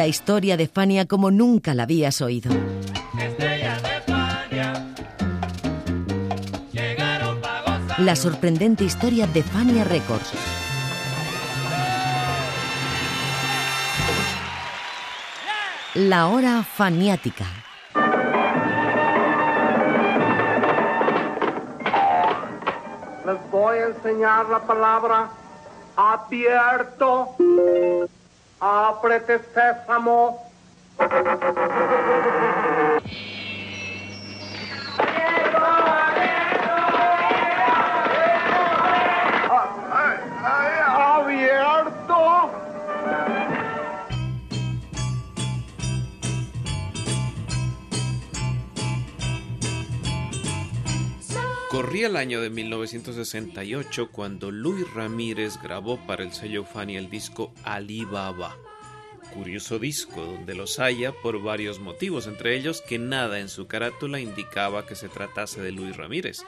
La historia de Fania como nunca la habías oído. La sorprendente historia de Fania Records. La hora faniática. Les voy a enseñar la palabra abierto. Ábrete sésamo. El año de 1968 cuando Luis Ramírez grabó para el sello Fania el disco Alibaba. Curioso disco donde los haya por varios motivos, entre ellos que nada en su carátula indicaba que se tratase de Luis Ramírez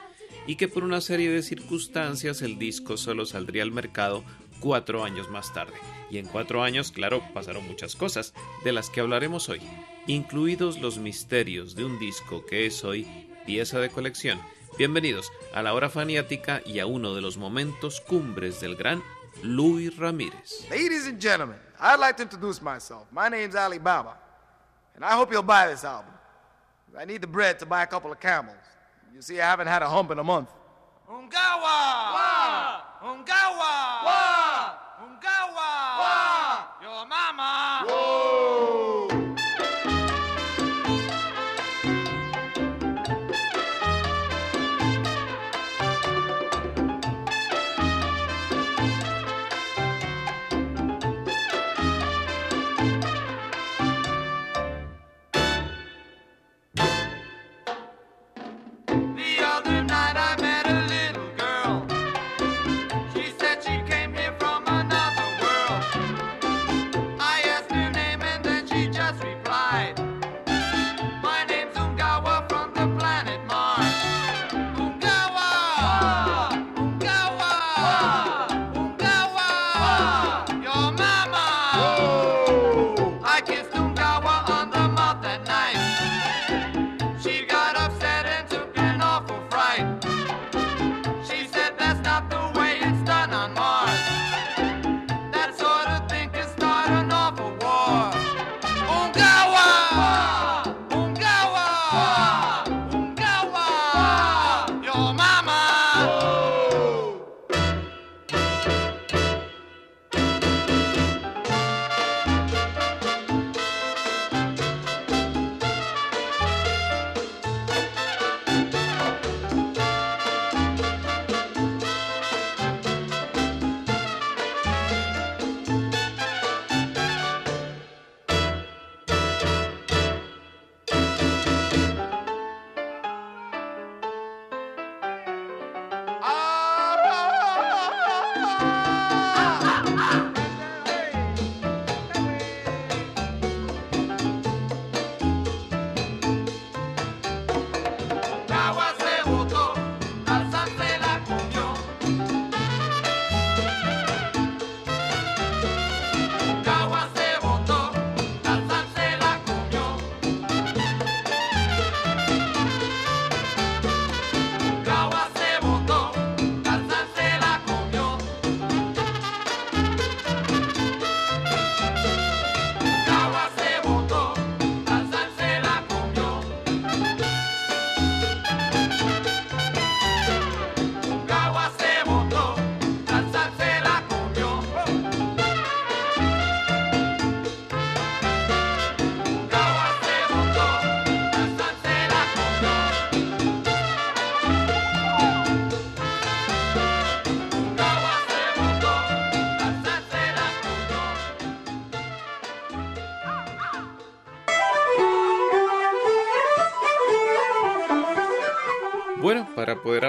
y que por una serie de circunstancias el disco solo saldría al mercado cuatro años más tarde. Y en cuatro años, claro, pasaron muchas cosas, de las que hablaremos hoy, incluidos los misterios de un disco que es hoy pieza de colección. Bienvenidos a la hora faniática y a uno de los momentos cumbres del gran Luis Ramírez. Ladies and gentlemen, I'd like to introduce myself. My name's Ali Baba, and I hope you'll buy this album. I need the bread to buy a couple of camels. You see, I haven't had a hump in a month. Ungawa! Wa! Ungawa! Wa! Ungawa! Wa! Your mama! Whoa!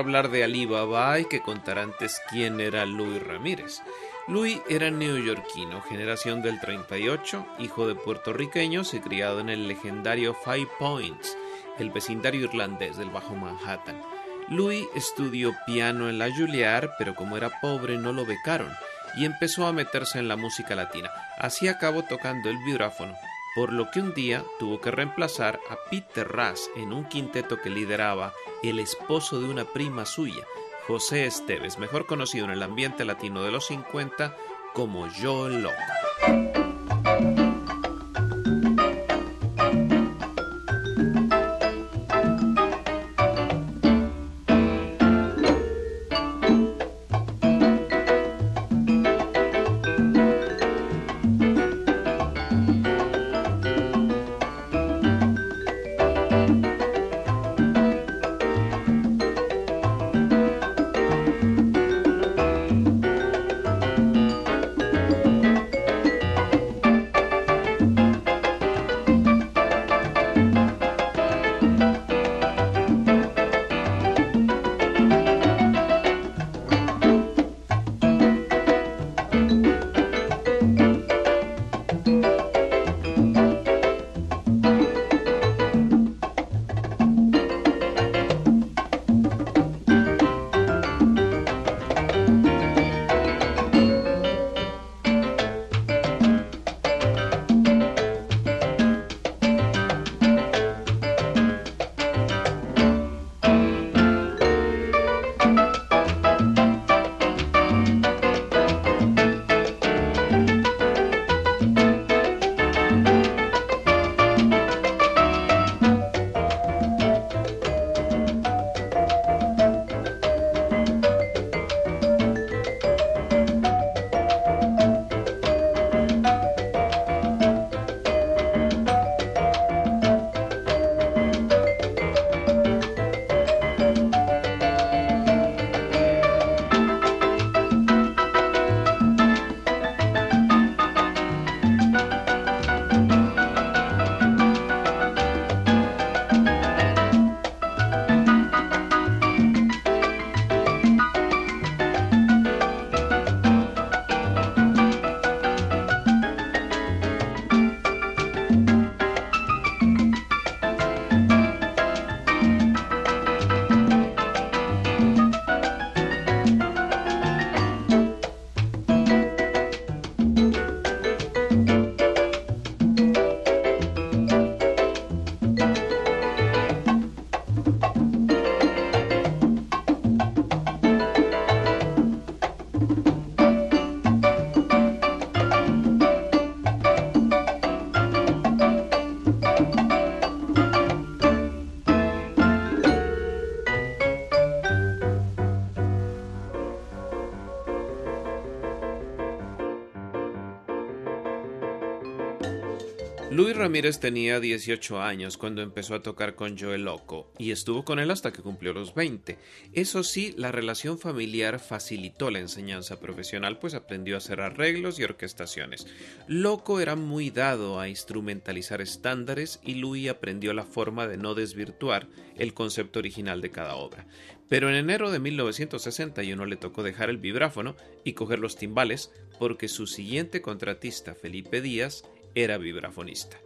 Hablar de Alibaba hay que contar antes quién era Louis Ramírez. Louis era neoyorquino, generación del 38, hijo de puertorriqueños y criado en el legendario Five Points, el vecindario irlandés del Bajo Manhattan. Louis estudió piano en la Juilliard, pero como era pobre no lo becaron y empezó a meterse en la música latina. Así acabó tocando el vibráfono, por lo que un día tuvo que reemplazar a Peter Ras en un quinteto que lideraba el esposo de una prima suya, José Esteves, mejor conocido en el ambiente latino de los 50 como Joe Locke. Ramírez tenía 18 años cuando empezó a tocar con Joe Loco y estuvo con él hasta que cumplió los 20. Eso sí, la relación familiar facilitó la enseñanza profesional, pues aprendió a hacer arreglos y orquestaciones. Loco era muy dado a instrumentalizar estándares y Louis aprendió la forma de no desvirtuar el concepto original de cada obra. Pero en enero de 1961 le tocó dejar el vibráfono y coger los timbales porque su siguiente contratista, Felipe Díaz, era vibrafonista.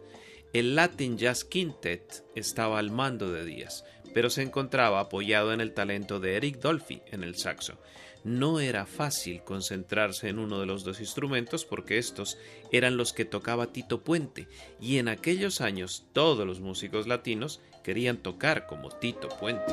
El Latin Jazz Quintet estaba al mando de Díaz, pero se encontraba apoyado en el talento de Eric Dolphy en el saxo. No era fácil concentrarse en uno de los dos instrumentos porque estos eran los que tocaba Tito Puente, y en aquellos años todos los músicos latinos querían tocar como Tito Puente.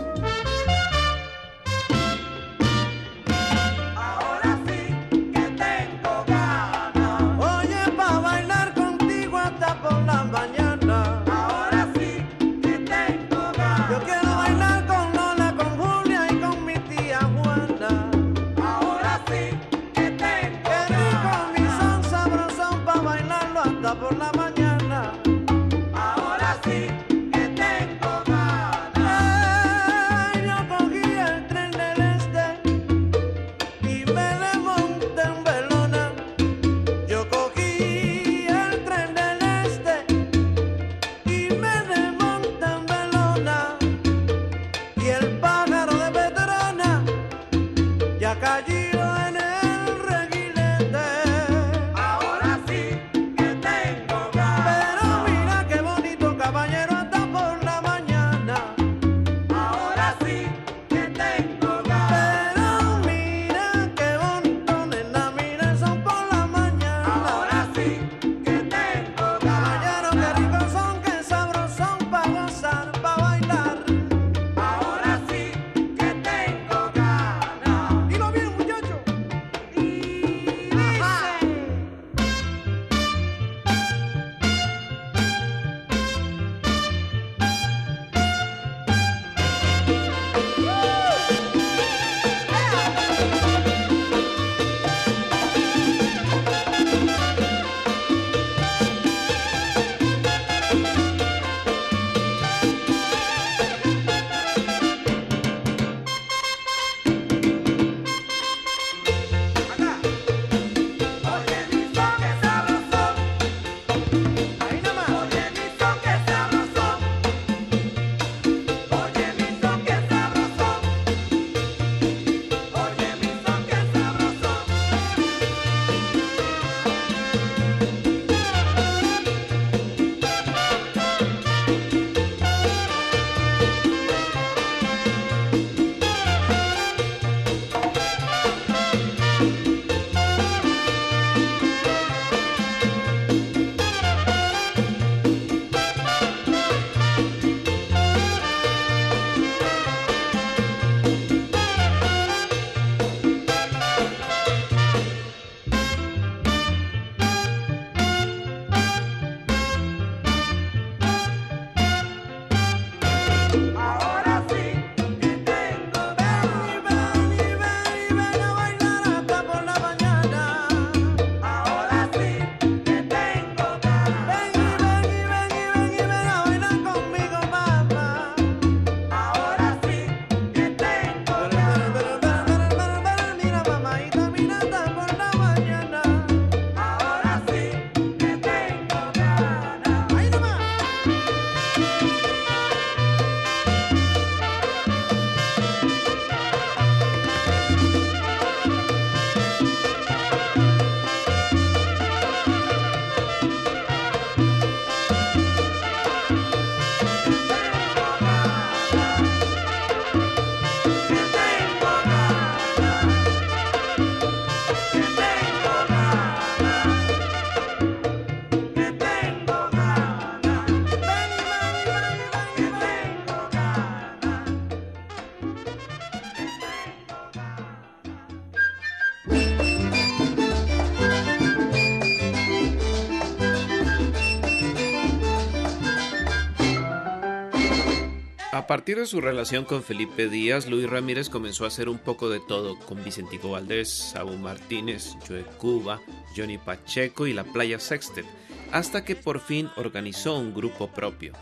A partir de su relación con Felipe Díaz, Luis Ramírez comenzó a hacer un poco de todo con Vicentico Valdés, Sabu Martínez, Joe Cuba, Johnny Pacheco y la Playa Sextet, hasta que por fin organizó un grupo propio.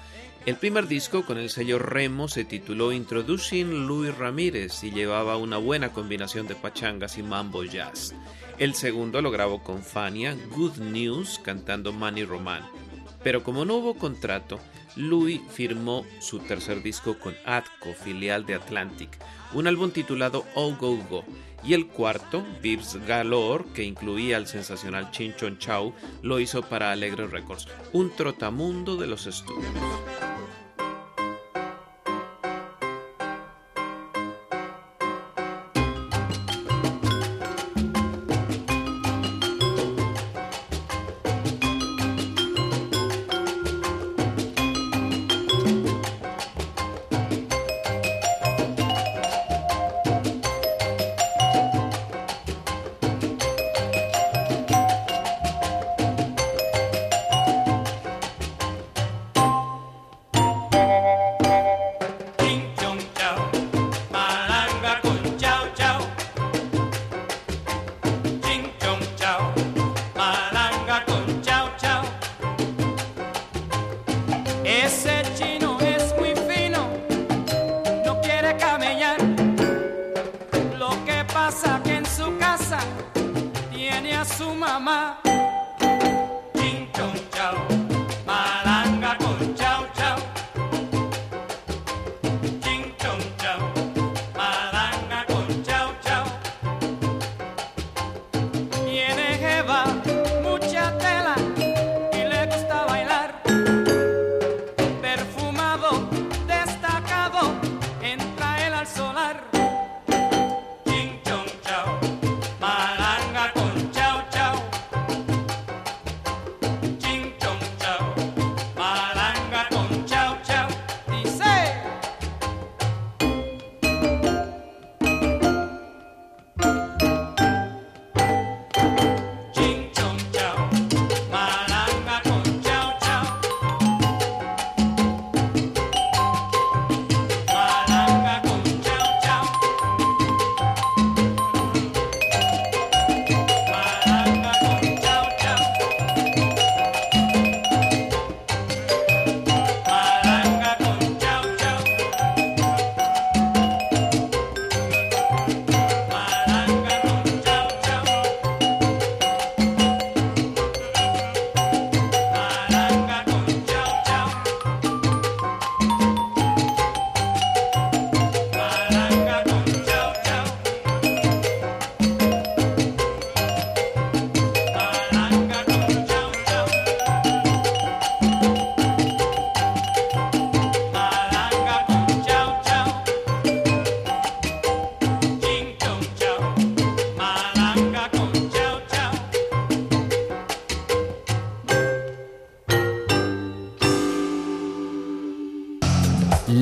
El primer disco con el sello Remo se tituló Introducing Luis Ramírez y llevaba una buena combinación de pachangas y mambo jazz. El segundo lo grabó con Fania, Good News, cantando Manny Roman. Pero como no hubo contrato, Louis firmó su tercer disco con Atco, filial de Atlantic, un álbum titulado Oh Go Go, y el cuarto, Vips Galore, que incluía el sensacional Chin Chon Chow, lo hizo para Alegre Records, un trotamundo de los estudios.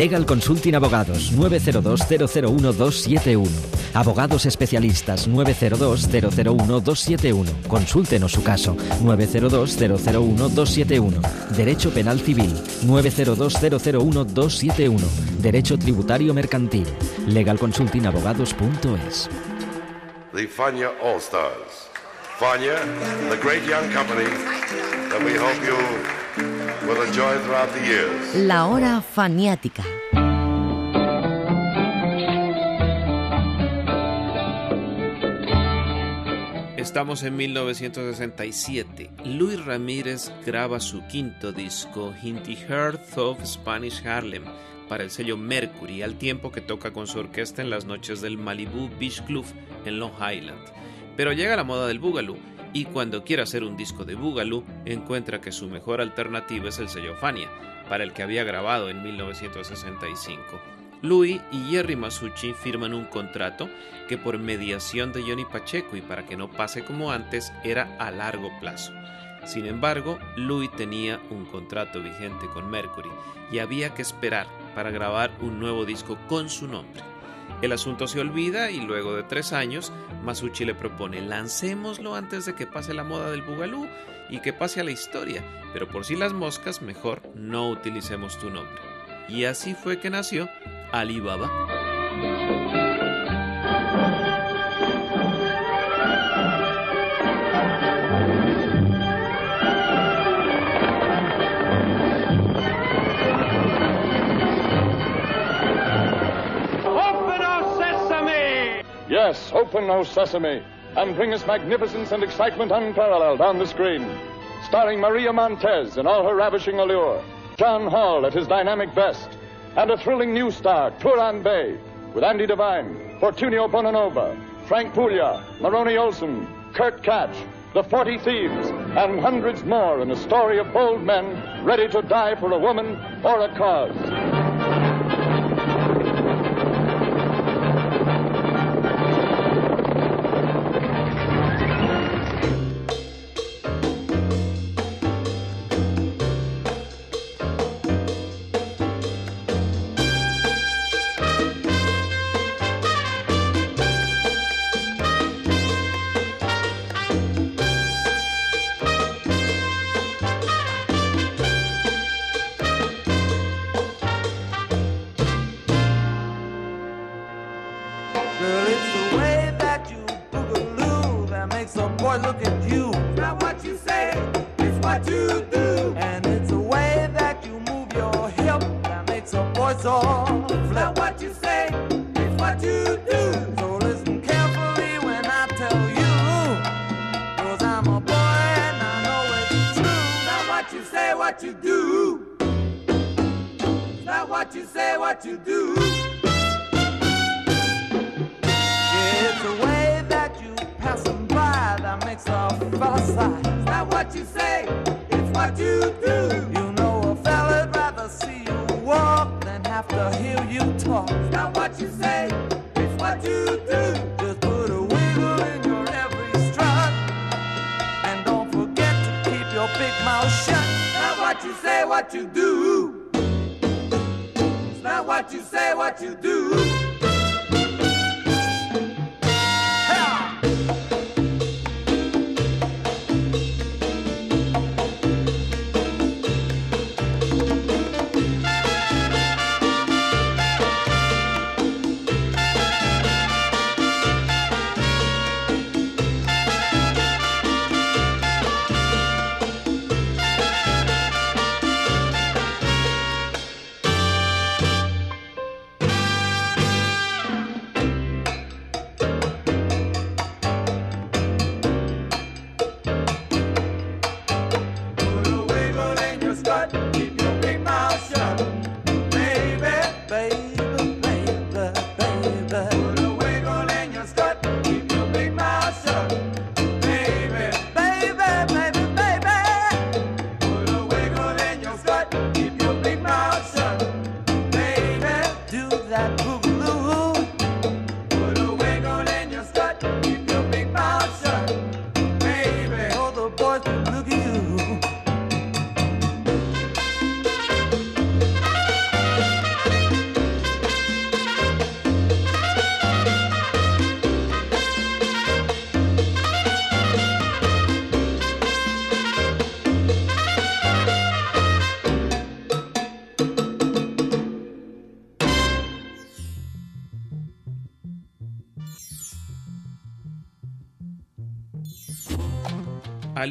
Legal Consulting Abogados 902-001-271. Abogados especialistas 902-001-271. Consúltenos su caso 902-001-271. Derecho Penal Civil 902-001-271. Derecho Tributario Mercantil. Legalconsultingabogados.es. The Fania All Stars. Fania, the great young company that we hope you La hora faniática. Estamos en 1967. Luis Ramírez graba su quinto disco, In the Heart of Spanish Harlem, para el sello Mercury, al tiempo que toca con su orquesta en las noches del Malibu Beach Club en Long Island. Pero llega la moda del Boogaloo, y cuando quiere hacer un disco de Boogaloo, encuentra que su mejor alternativa es el sello Fania, para el que había grabado en 1965. Louis y Jerry Masucci firman un contrato que por mediación de Johnny Pacheco y para que no pase como antes era a largo plazo. Sin embargo, Louis tenía un contrato vigente con Mercury y había que esperar para grabar un nuevo disco con su nombre. El asunto se olvida y luego de tres años, Masucci le propone lancémoslo antes de que pase la moda del bugalú y que pase a la historia, pero por si las moscas mejor no utilicemos tu nombre y así fue que nació Alibaba. Yes, open, O Sesame, and bring us magnificence and excitement unparalleled on the screen. Starring Maria Montez in all her ravishing allure, John Hall at his dynamic best, and a thrilling new star, Turan Bay, with Andy Devine, Fortunio Bonanova, Frank Puglia, Maroney Olson, Kurt Catch, the Forty Thieves, and hundreds more in a story of bold men ready to die for a woman or a cause.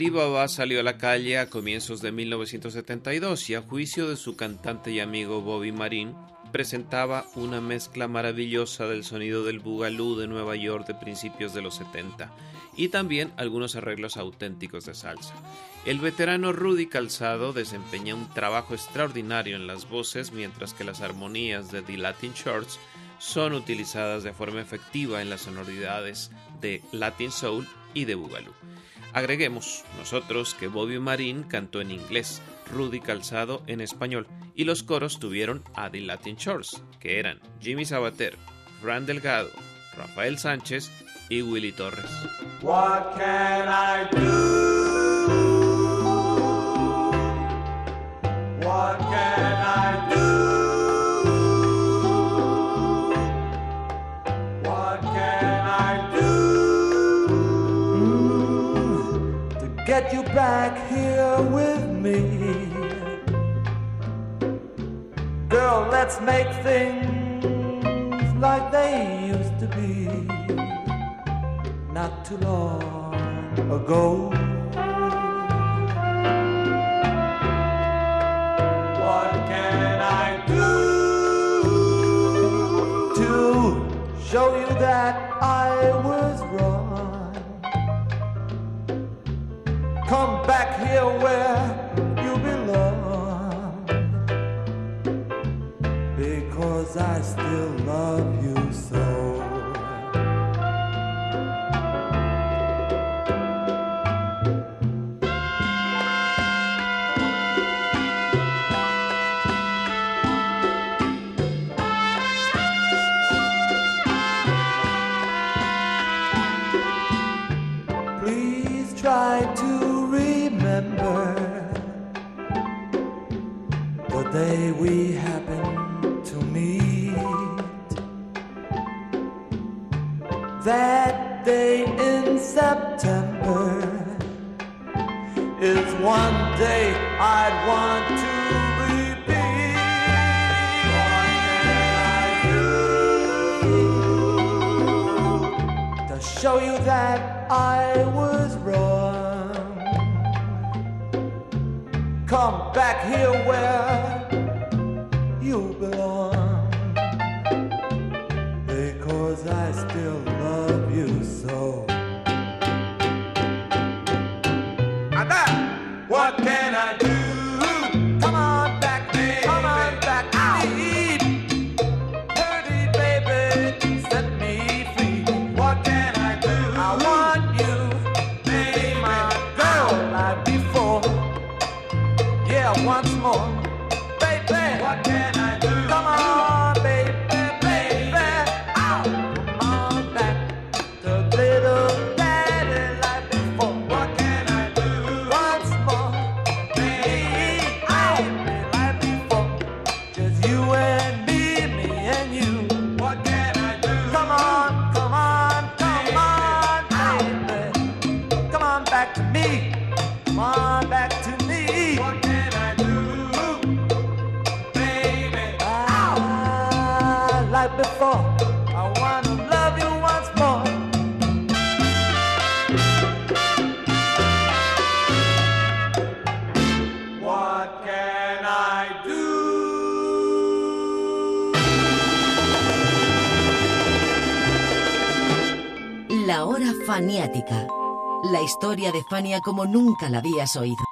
Alibaba salió a la calle a comienzos de 1972 y a juicio de su cantante y amigo Bobby Marin, presentaba una mezcla maravillosa del sonido del boogaloo de Nueva York de principios de los 70 y también algunos arreglos auténticos de salsa. El veterano Rudy Calzado desempeña un trabajo extraordinario en las voces mientras que las armonías de The Latin Shorts son utilizadas de forma efectiva en las sonoridades de Latin Soul y de Boogaloo. Agreguemos nosotros que Bobby Marín cantó en inglés, Rudy Calzado en español y los coros tuvieron a The Latin Shores, que eran Jimmy Sabater, Fran Delgado, Rafael Sánchez y Willy Torres. What can I do? What can I do? Back here with me? Girl, let's make things like they used to be not too long ago. What can I do to show you that I was back here where you belong. Because I still love you so. That day in September is one day I'd want to repeat. I do to show you that I was wrong? Come back here where Historia de Fania como nunca la habías oído.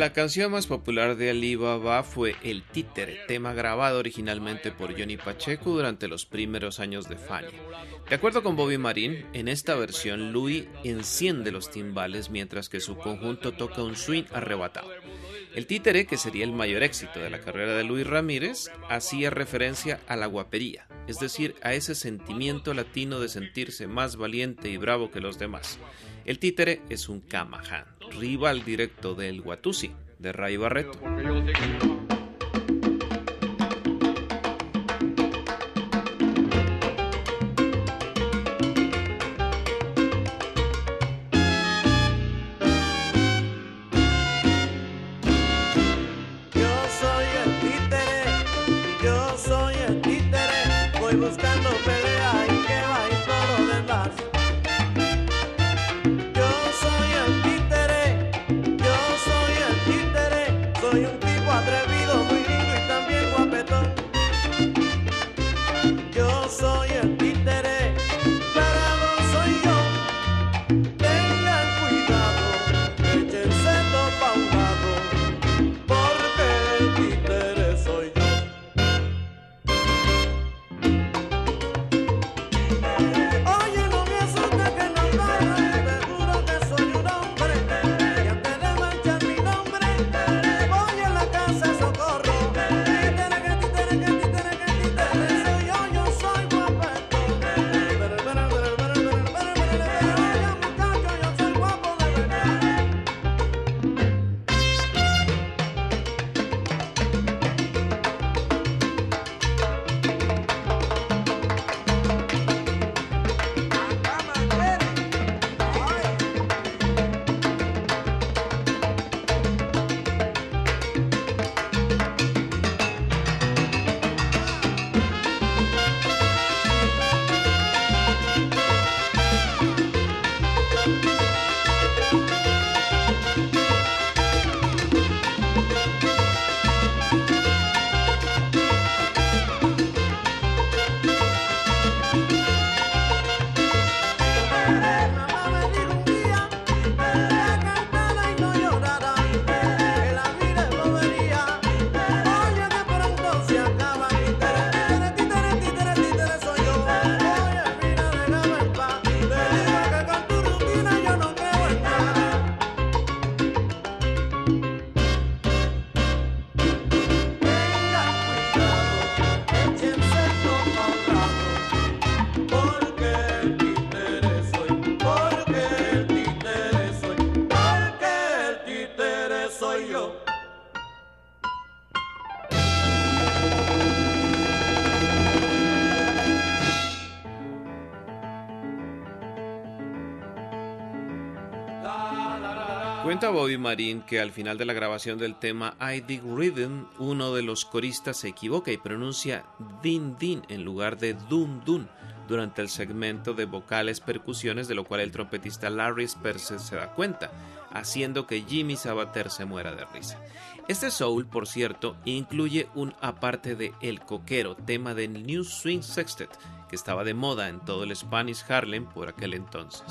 La canción más popular de Alibaba fue El Títere, tema grabado originalmente por Johnny Pacheco durante los primeros años de Fania. De acuerdo con Bobby Marín, en esta versión Louis enciende los timbales mientras que su conjunto toca un swing arrebatado. El títere, que sería el mayor éxito de la carrera de Luis Ramírez, hacía referencia a la guapería, es decir, a ese sentimiento latino de sentirse más valiente y bravo que los demás. El títere es un Kamahan, rival directo del Watusi, de Ray Barreto. Cuenta Bobby Marín que al final de la grabación del tema I Dig Rhythm, uno de los coristas se equivoca y pronuncia Din Din en lugar de Dun Dun durante el segmento de vocales percusiones, de lo cual el trompetista Larry Sperse se da cuenta, haciendo que Jimmy Sabater se muera de risa. Este soul, por cierto, incluye un aparte de El Coquero, tema del New Swing Sextet, que estaba de moda en todo el Spanish Harlem por aquel entonces.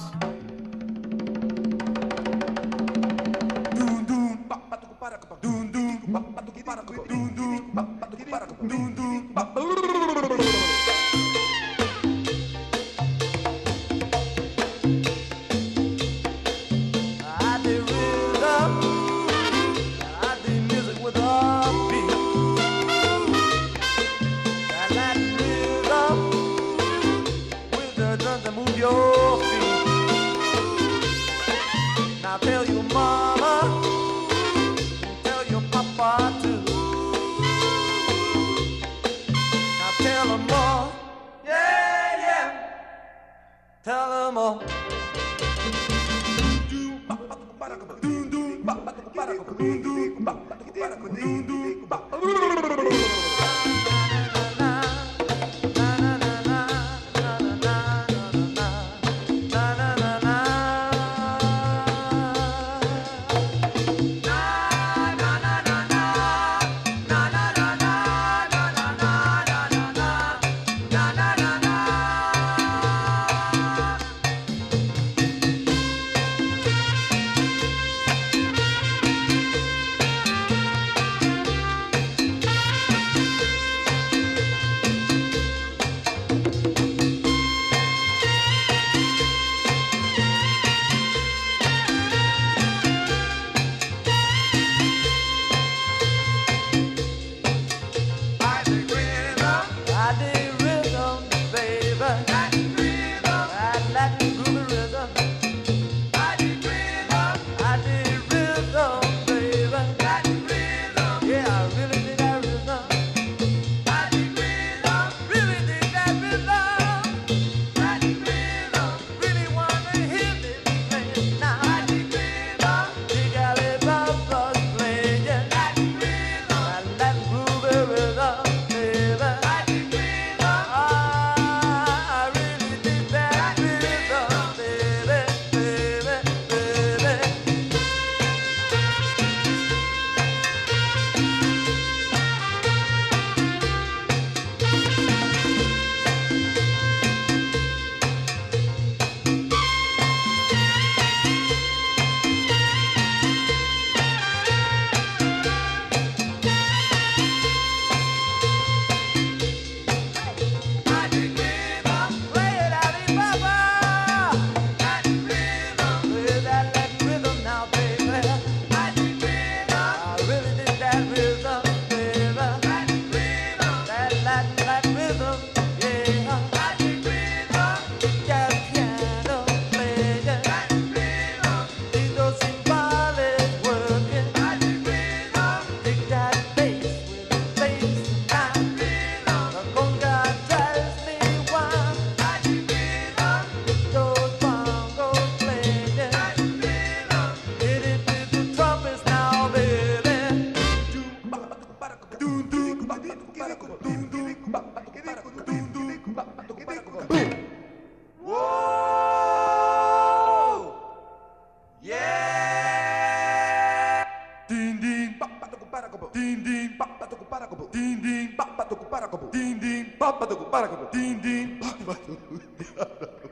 chamado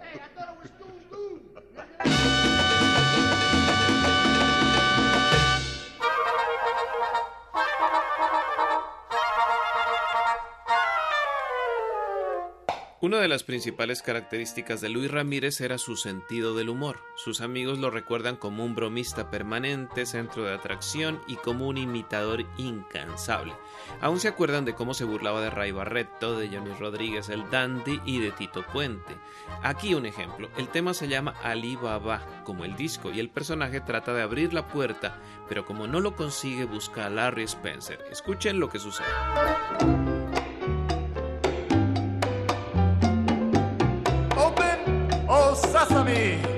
Una de las principales características de Luis Ramírez era su sentido del humor. Sus amigos lo recuerdan como un bromista permanente, centro de atracción y como un imitador incansable. Aún se acuerdan de cómo se burlaba de Ray Barreto, de Johnny Rodríguez el Dandy y de Tito Puente. Aquí un ejemplo. El tema se llama Ali Baba, como el disco, y el personaje trata de abrir la puerta, pero como no lo consigue busca a Larry Spencer. Escuchen lo que sucede. Sesame.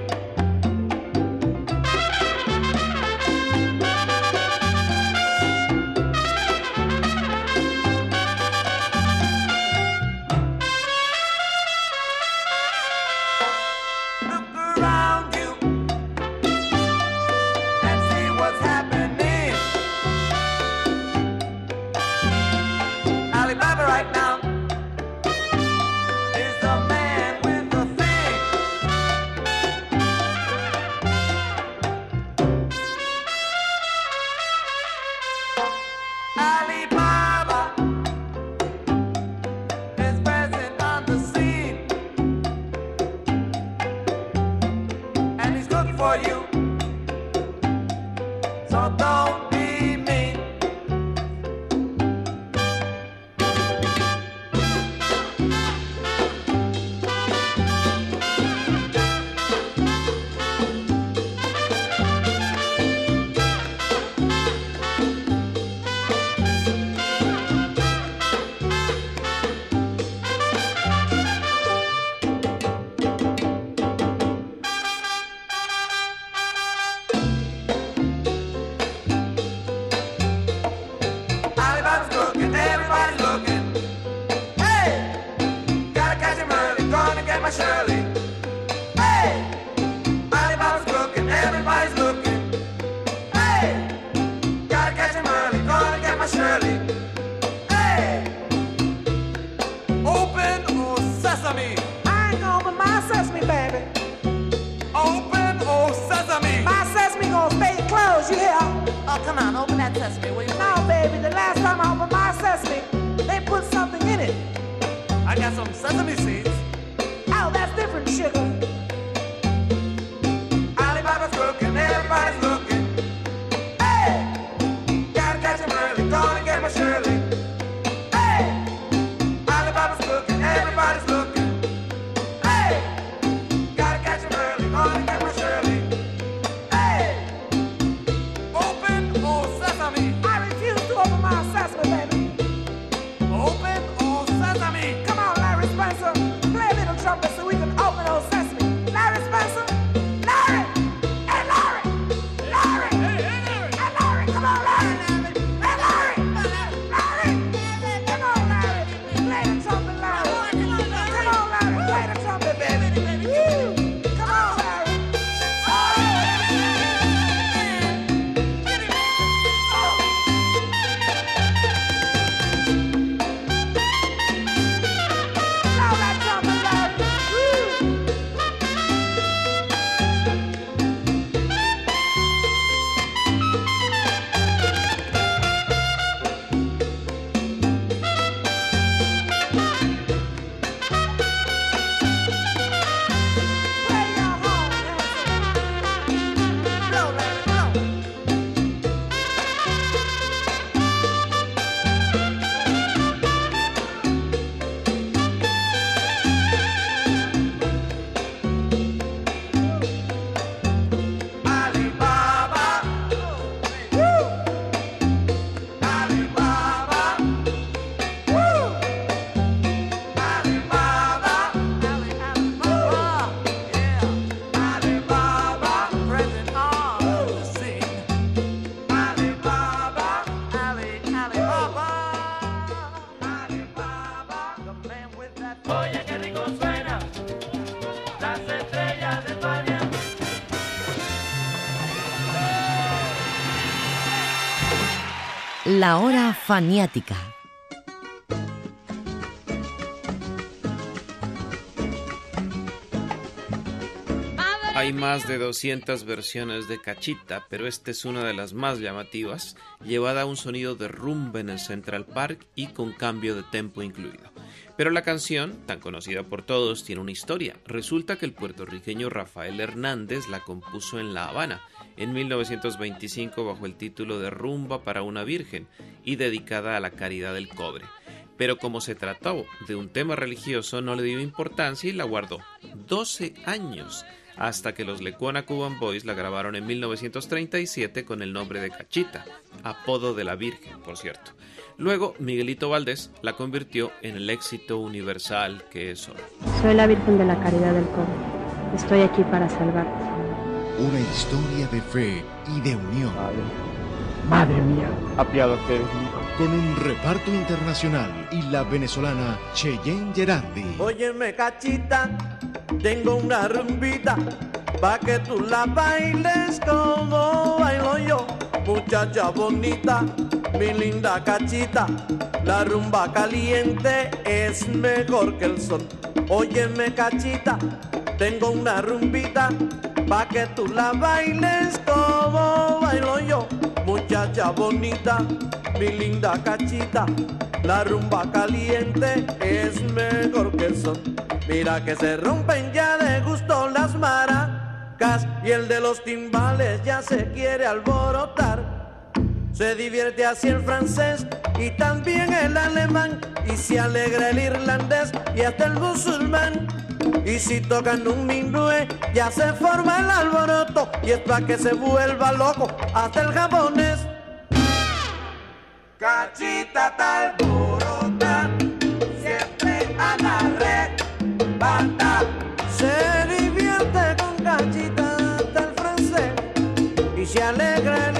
Faniática. Hay más de 200 versiones de Cachita, pero esta es una de las más llamativas, llevada a un sonido de rumba en el Central Park y con cambio de tempo incluido. Pero la canción, tan conocida por todos, tiene una historia. Resulta que el puertorriqueño Rafael Hernández la compuso en La Habana en 1925 bajo el título de Rumba para una Virgen y dedicada a la caridad del cobre. Pero como se trató de un tema religioso, no le dio importancia y la guardó 12 años hasta que los Lecuona Cuban Boys la grabaron en 1937 con el nombre de Cachita, apodo de la Virgen, por cierto. Luego, Miguelito Valdés la convirtió en el éxito universal que es hoy. Soy la Virgen de la Caridad del Cobre. Estoy aquí para salvarte. Una historia de fe y de unión. Madre mía, apiádate de mí. Con un reparto internacional y la venezolana Cheyenne Gerardi. Óyeme, cachita, tengo una rumbita pa' que tú la bailes como bailo yo. Muchacha bonita, mi linda cachita, la rumba caliente es mejor que el sol. Óyeme, cachita, tengo una rumbita pa' que tú la bailes como bailo yo. Muchacha bonita, mi linda cachita, la rumba caliente es mejor que el sol. Mira que se rompen ya de gusto las maracas y el de los timbales ya se quiere alborotar. Se divierte así el francés y también el alemán y se alegra el irlandés y hasta el musulmán. Y si tocan un minué ya se forma el alboroto y es para que se vuelva loco hasta el japonés. Cachita tal burota, siempre a la red, banda. Se divierte con cachita el francés y se alegra el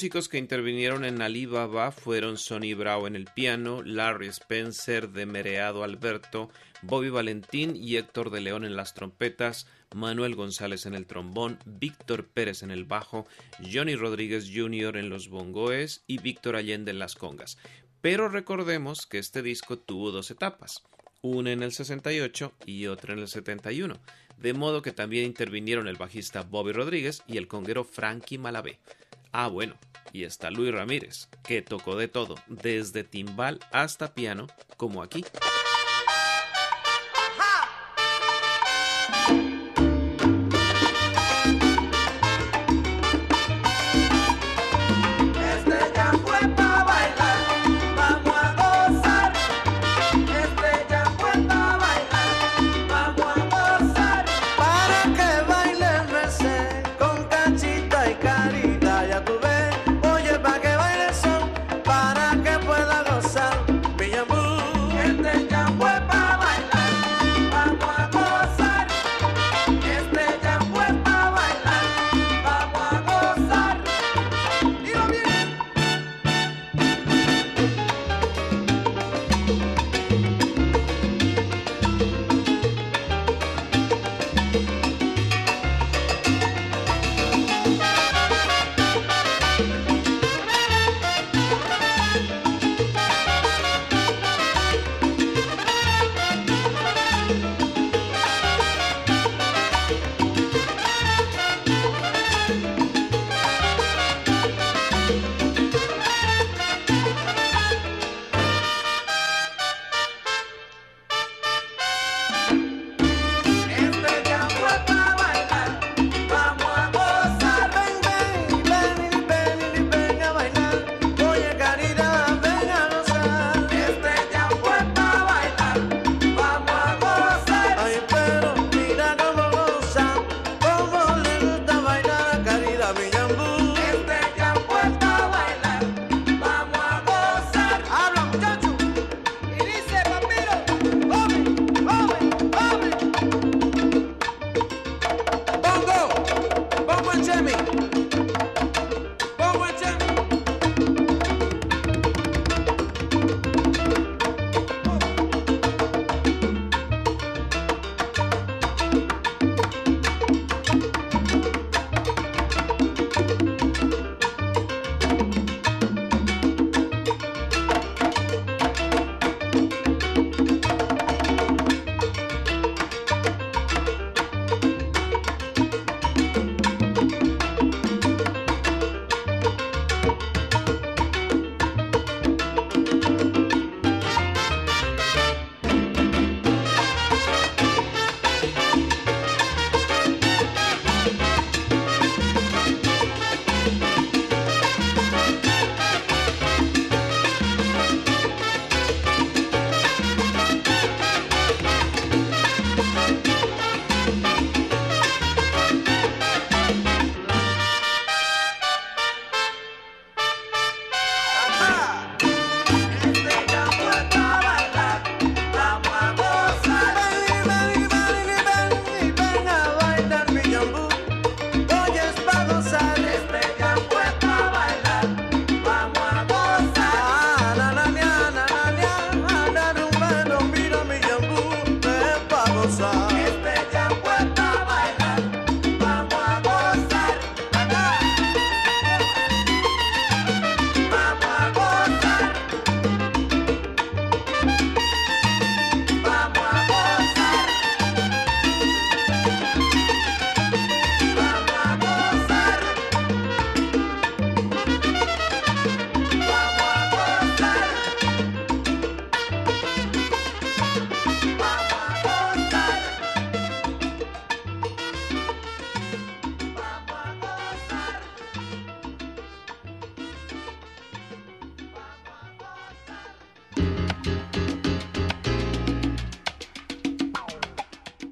músicos que intervinieron en Alibaba fueron Sonny Bravo en el piano, Larry Spencer de Mereado Alberto, Bobby Valentín y Héctor de León en las trompetas, Manuel González en el trombón, Víctor Pérez en el bajo, Johnny Rodríguez Jr. en los bongoes y Víctor Allende en las congas. Pero recordemos que este disco tuvo dos etapas, una en el 68 y otra en el 71, de modo que también intervinieron el bajista Bobby Rodríguez y el conguero Frankie Malavé. Ah, bueno, y está Luis Ramírez, que tocó de todo, desde timbal hasta piano, como aquí.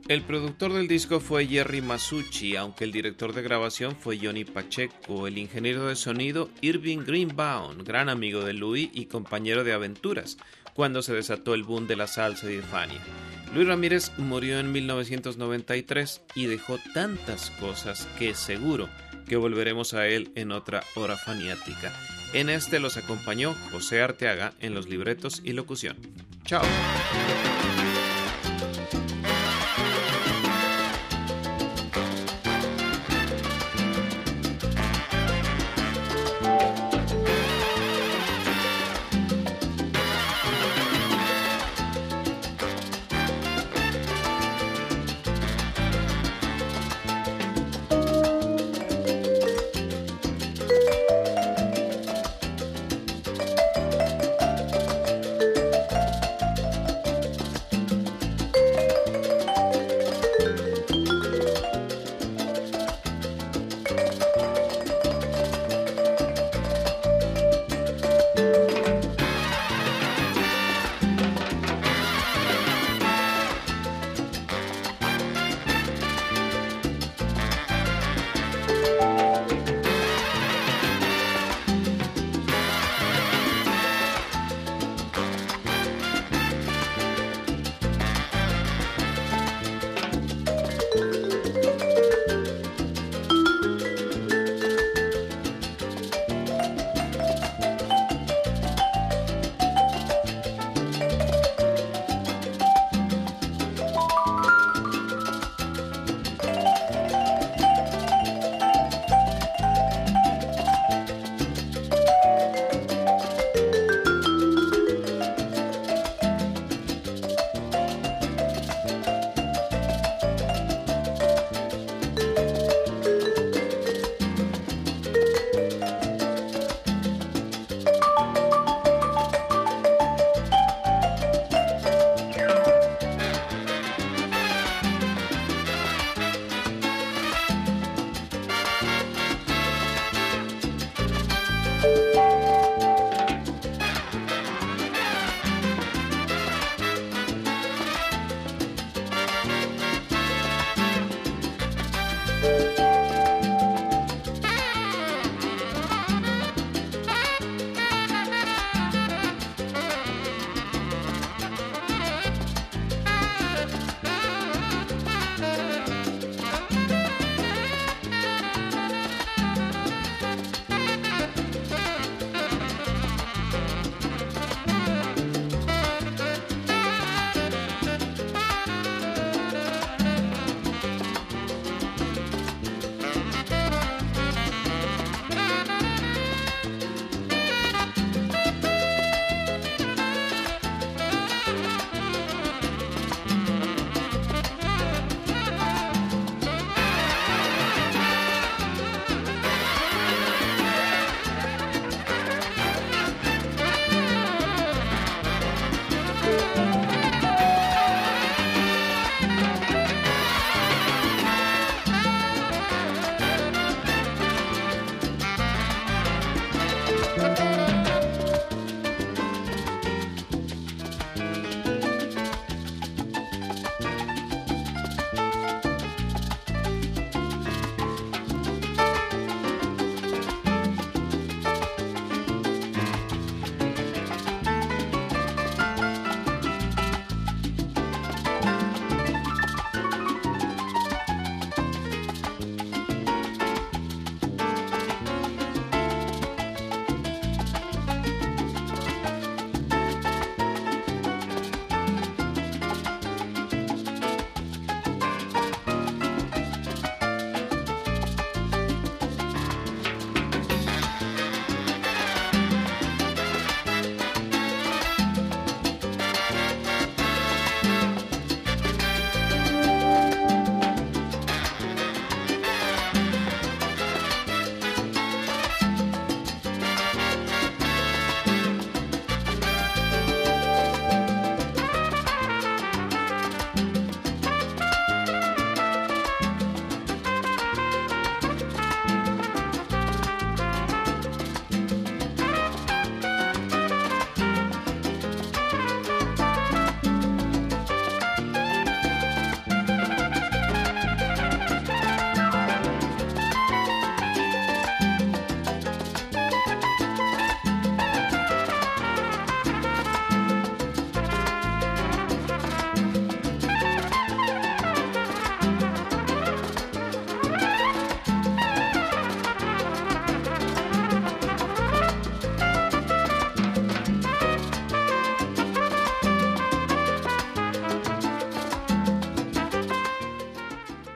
El productor del disco fue Jerry Masucci, aunque el director de grabación fue Johnny Pacheco, el ingeniero de sonido Irving Greenbaum, gran amigo de Louis y compañero de aventuras, cuando se desató el boom de la salsa y de Fania. Luis Ramírez murió en 1993 y dejó tantas cosas que seguro que volveremos a él en otra hora faniática. En este los acompañó José Arteaga en los libretos y locución. Chao.